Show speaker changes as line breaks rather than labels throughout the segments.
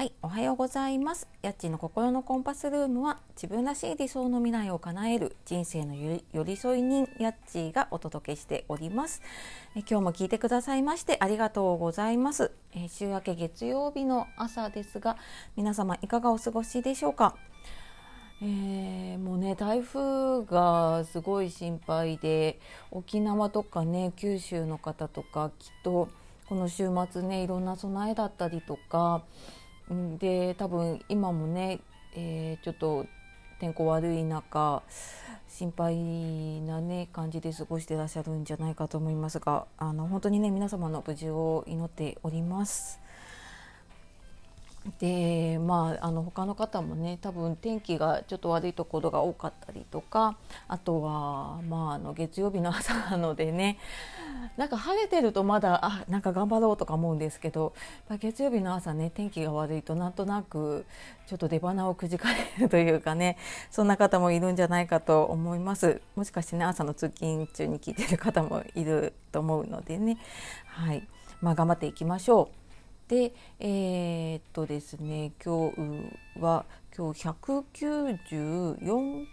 はい、おはようございます。やっちの心のコンパスルームは自分らしい理想の未来を叶える人生の寄り添い人やっちがお届けしております。え今日も聞いてくださいましてありがとうございます。え週明け月曜日の朝ですが、皆様いかがお過ごしでしょうか？えー、もうね台風がすごい心配で沖縄とかね九州の方とかきっとこの週末ねいろんな備えだったりとかで多分今もね、えー、ちょっと天候悪い中心配なね感じで過ごしてらっしゃるんじゃないかと思いますがあの本当にね皆様の無事を祈っております。でまああの他の方もね多分天気がちょっと悪いところが多かったりとかあとはまああの月曜日の朝なのでねなんか晴れてるとまだあなんか頑張ろうとか思うんですけど月曜日の朝ね天気が悪いとなんとなくちょっと出花をくじかれるというかねそんな方もいるんじゃないかと思います。もしかしてね朝の通勤中に聞いてる方もいると思うのでね。はい。まあ頑張っていきましょう。でえー、っとですね今日は今日194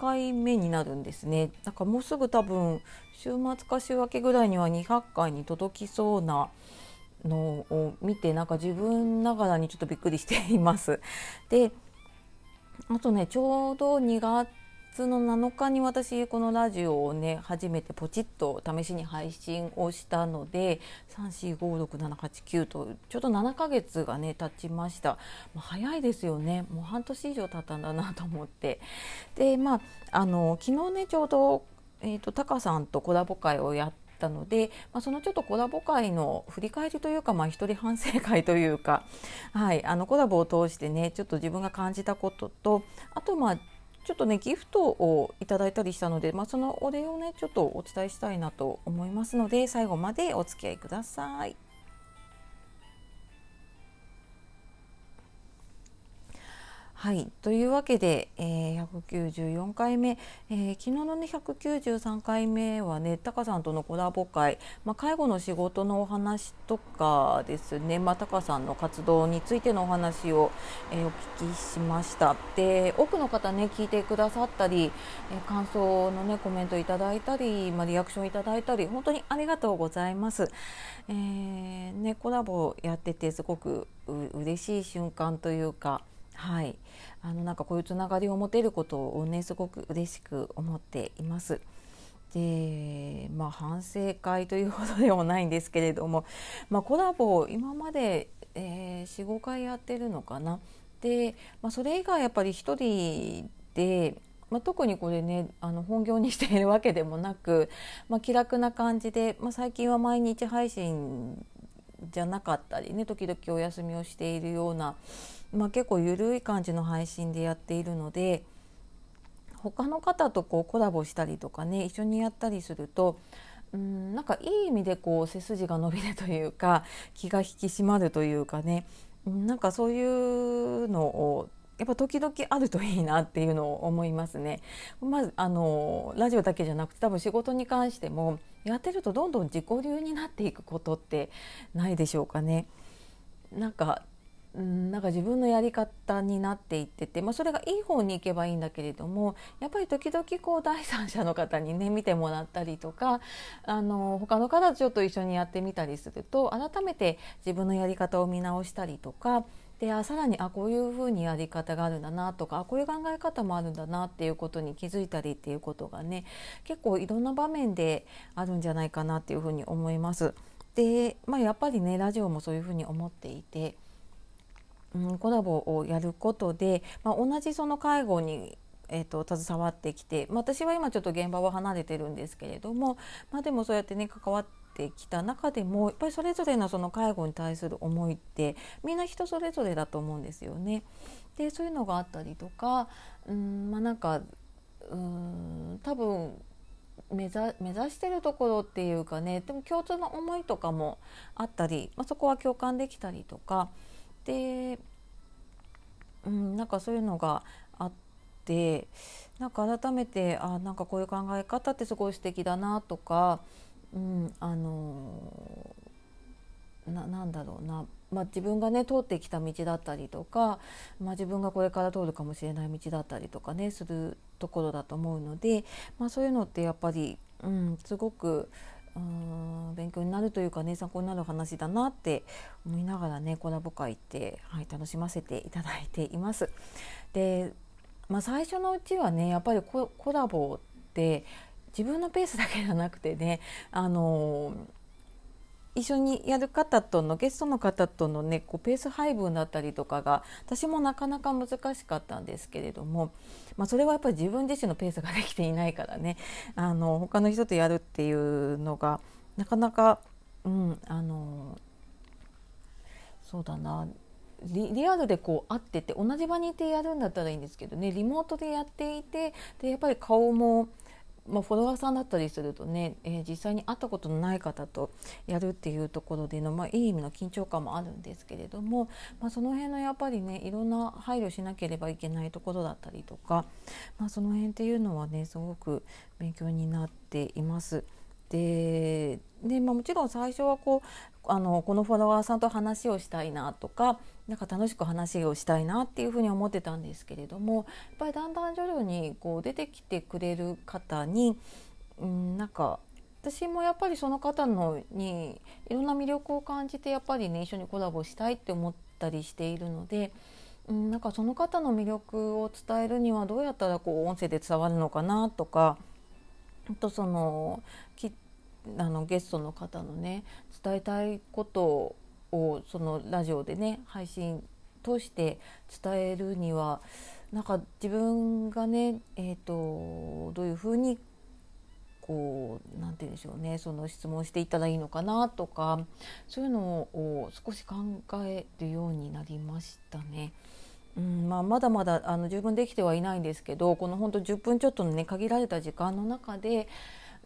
回目になるんですねだかもうすぐ多分週末か週明けぐらいには200回に届きそうなのを見てなんか自分ながらにちょっとびっくりしています。であとねちょうど2月月の7日に私このラジオをね初めてポチッと試しに配信をしたので3456789とちょうど7ヶ月がね経ちました、早いですよね。もう半年以上経ったんだなと思って。でまああの昨日ねちょうどえーと、タカさんとコラボ会をやったので、まあ、そのちょっとコラボ会の振り返りというか、まあ、一人反省会というか、はい、あのコラボを通してねちょっと自分が感じたこととあとまあちょっとねギフトをいただいたりしたので、まあ、そのお礼をねちょっとお伝えしたいなと思いますので最後までお付き合いください。はい。というわけで、えー、194回目、えー、昨日のね193回目はねタカさんとのコラボ会、まあ、介護の仕事のお話とかですね、まあ、タカさんの活動についてのお話を、えー、お聞きしました。で多くの方ね聞いてくださったり、えー、感想のねコメントいただいたり、まあ、リアクションいただいたり本当にありがとうございます、えーね、コラボやっててすごくう嬉しい瞬間というかはい、あのなんかこういうつながりを持てることをねすごく嬉しく思っています。でまあ反省会というほどでもないんですけれども、まあ、コラボ今まで、えー、45回やってるのかな。で、まあ、それ以外やっぱり1人でまあ、特にこれねあの本業にしているわけでもなく、まあ、気楽な感じで、まあ、最近は毎日配信じゃなかったりね時々お休みをしているようなまあ、結構緩い感じの配信でやっているので他の方とこうコラボしたりとかね一緒にやったりするとうんなんかいい意味でこう背筋が伸びるというか気が引き締まるというかねなんかそういうのをやっぱ時々あるといいなっていうのを思いますね。まずあのラジオだけじゃなくて多分仕事に関してもやってるとどんどん自己流になっていくことってないでしょうかね。なんかうん、なんか自分のやり方になっていってて、まあ、それがいい方に行けばいいんだけれどもやっぱり時々こう第三者の方にね 見てもらったりとかあの他の方とちょっと一緒にやってみたりすると改めて自分のやり方を見直したりとかであさらにあこういうふうにやり方があるんだなとかあこういう考え方もあるんだなっていうことに気づいたりっていうことがね結構いろんな場面であるんじゃないかなっていうふうに思います。で、まあ、やっぱりねラジオもそういうふうに思っていて。うん、コラボをやることで、まあ、同じその介護にえーと、携わってきて、まあ、私は今ちょっと現場は離れてるんですけれども、まあ、でもそうやってね関わってきた中でもやっぱりそれぞれのその介護に対する思いってみんな人それぞれだと思うんですよね。でそういうのがあったりとかうんまあなんかうん多分目指目指してるところっていうかねでも共通の思いとかもあったり、まあ、そこは共感できたりとか。で、うん、なんかそういうのがあってなんか改めてあなんかこういう考え方ってすごい素敵だなとか、うん、あのなんだろうな、まあ、自分がね通ってきた道だったりとか、まあ、自分がこれから通るかもしれない道だったりとかねするところだと思うので、まあ、そういうのってやっぱり、うん、すごくうん勉強になるというかね参考になる話だなって思いながらねコラボ会って、はい、楽しませていただいています。で、まあ、最初のうちはねやっぱりコラボって自分のペースだけじゃなくてねあの一緒にやる方とのゲストの方とのねこうペース配分だったりとかが私もなかなか難しかったんですけれども、まあ、それはやっぱり自分自身のペースができていないからね。あの他の人とやるっていうのがなかなか、うん、あのそうだな。リリアルでこう会ってて同じ場にいてやるんだったらいいんですけどね。リモートでやっていてでやっぱり顔もまあ、フォロワーさんだったりするとね、えー、実際に会ったことのない方とやるっていうところでの、まあ、いい意味の緊張感もあるんですけれども、まあ、その辺のやっぱりねいろんな配慮しなければいけないところだったりとか、まあ、その辺っていうのはねすごく勉強になっています。でで、まあ、もちろん最初はこうあのこのフォロワーさんと話をしたいなとかなんか楽しく話をしたいなっていうふうに思ってたんですけれどもやっぱりだんだん徐々にこう出てきてくれる方に、うん、なんか私もやっぱりその方のにいろんな魅力を感じてやっぱりね一緒にコラボしたいって思ったりしているので。うん、なんかその方の魅力を伝えるにはどうやったらこう音声で伝わるのかなとかあとそのきあのゲストの方のね伝えたいことをそのラジオでね配信通して伝えるにはなんか自分がね、えーと、どういうふうにこうなんて言うんでしょうねその質問していったらいいのかなとかそういうのを少し考えるようになりましたね。うんまあ、まだまだあの十分できてはいないんですけどこの本当10分ちょっとのね限られた時間の中で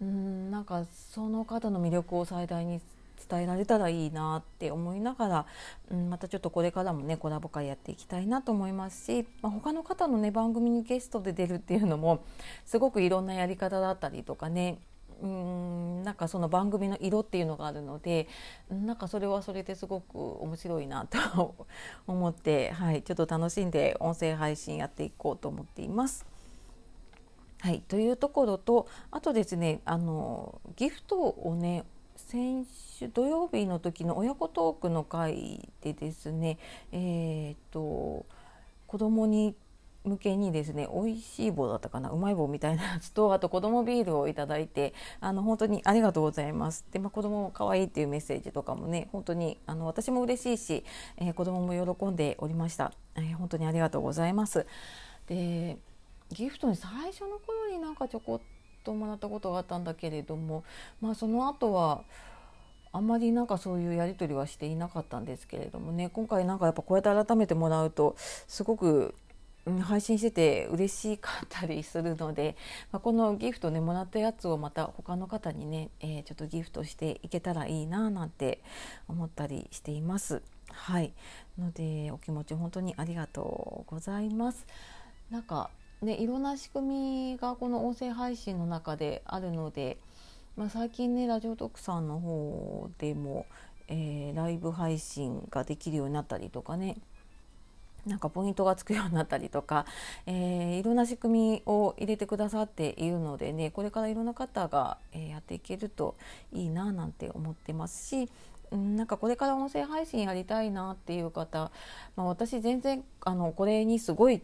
うんなんかその方の魅力を最大に伝えられたらいいなって思いながら、うん、またちょっとこれからもねコラボ会やっていきたいなと思いますし、まあ、他の方のね番組にゲストで出るっていうのもすごくいろんなやり方だったりとかねうんなんかその番組の色っていうのがあるのでなんかそれはそれですごく面白いなと思って、はい、ちょっと楽しんで音声配信やっていこうと思っています。はい、というところとあとですねあのギフトをね先週土曜日の時の親子トークの回でですねえー、っと子供に向けにですね美味しい棒だったかなうまい棒みたいなやつとあと子供ビールをいただいてあの本当にありがとうございます。で、まあ、子供も可愛いっていうメッセージとかもね本当にあの私も嬉しいし、えー、子供も喜んでおりました、えー、本当にありがとうございます。でギフトに最初の頃になんかちょこっともらったことがあったんだけれどもまあその後はあんまりなんかそういうやり取りはしていなかったんですけれどもね今回なんかやっぱこうやって改めてもらうとすごく配信してて嬉しかったりするので、まあ、このギフトねもらったやつをまた他の方にね、えー、ちょっとギフトしていけたらいいななんて思ったりしています。はいのでお気持ち本当にありがとうございます。なんかねいろんな仕組みがこの音声配信の中であるので、まあ、最近ねラジオトークさんの方でも、えー、ライブ配信ができるようになったりとかねなんかポイントがつくようになったりとか、えー、いろんな仕組みを入れてくださっているのでねこれからいろんな方が、えー、やっていけるといいななんて思ってますし、うん、なんかこれから音声配信やりたいなっていう方、まあ、私全然あのこれにすごい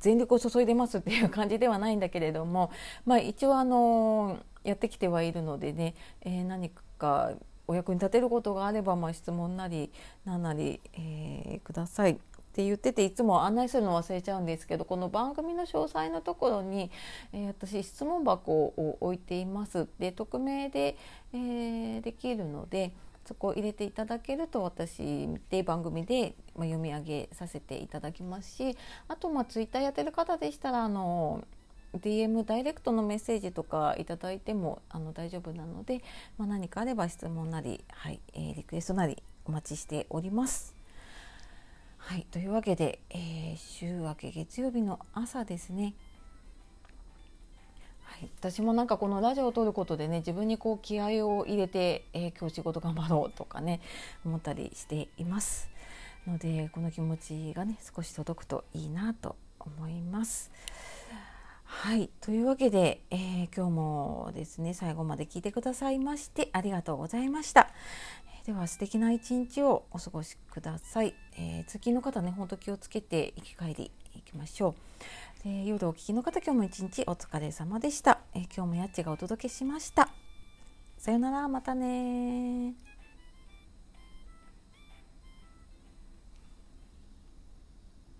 全力を注いでますっていう感じではないんだけれども、まあ、一応あのやってきてはいるのでね、えー、何かお役に立てることがあれば、まあ、質問なり何なり、えー、ください。って言ってていつも案内するの忘れちゃうんですけどこの番組の詳細のところに、えー、私質問箱を置いています。で匿名で、えー、できるのでそこを入れていただけると私で番組で読み上げさせていただきますしあとまあツイッターやってる方でしたらあの DM ダイレクトのメッセージとかいただいてもあの大丈夫なので、まあ、何かあれば質問なり、はいえー、リクエストなりお待ちしております。はい、というわけで、えー、週明け月曜日の朝ですね。はい、私もなんかこのラジオを撮ることでね自分にこう気合を入れて、えー、今日仕事頑張ろうとかね思ったりしていますのでこの気持ちがね少し届くといいなと思います。はいというわけで、えー、今日もですね最後まで聞いてくださいましてありがとうございました。では素敵な一日をお過ごしください。えー、通勤の方ね本当気をつけて行き帰りきましょう。で夜お聞きの方今日も一日お疲れ様でした。えー、今日もやっちがお届けしました。さよならまたね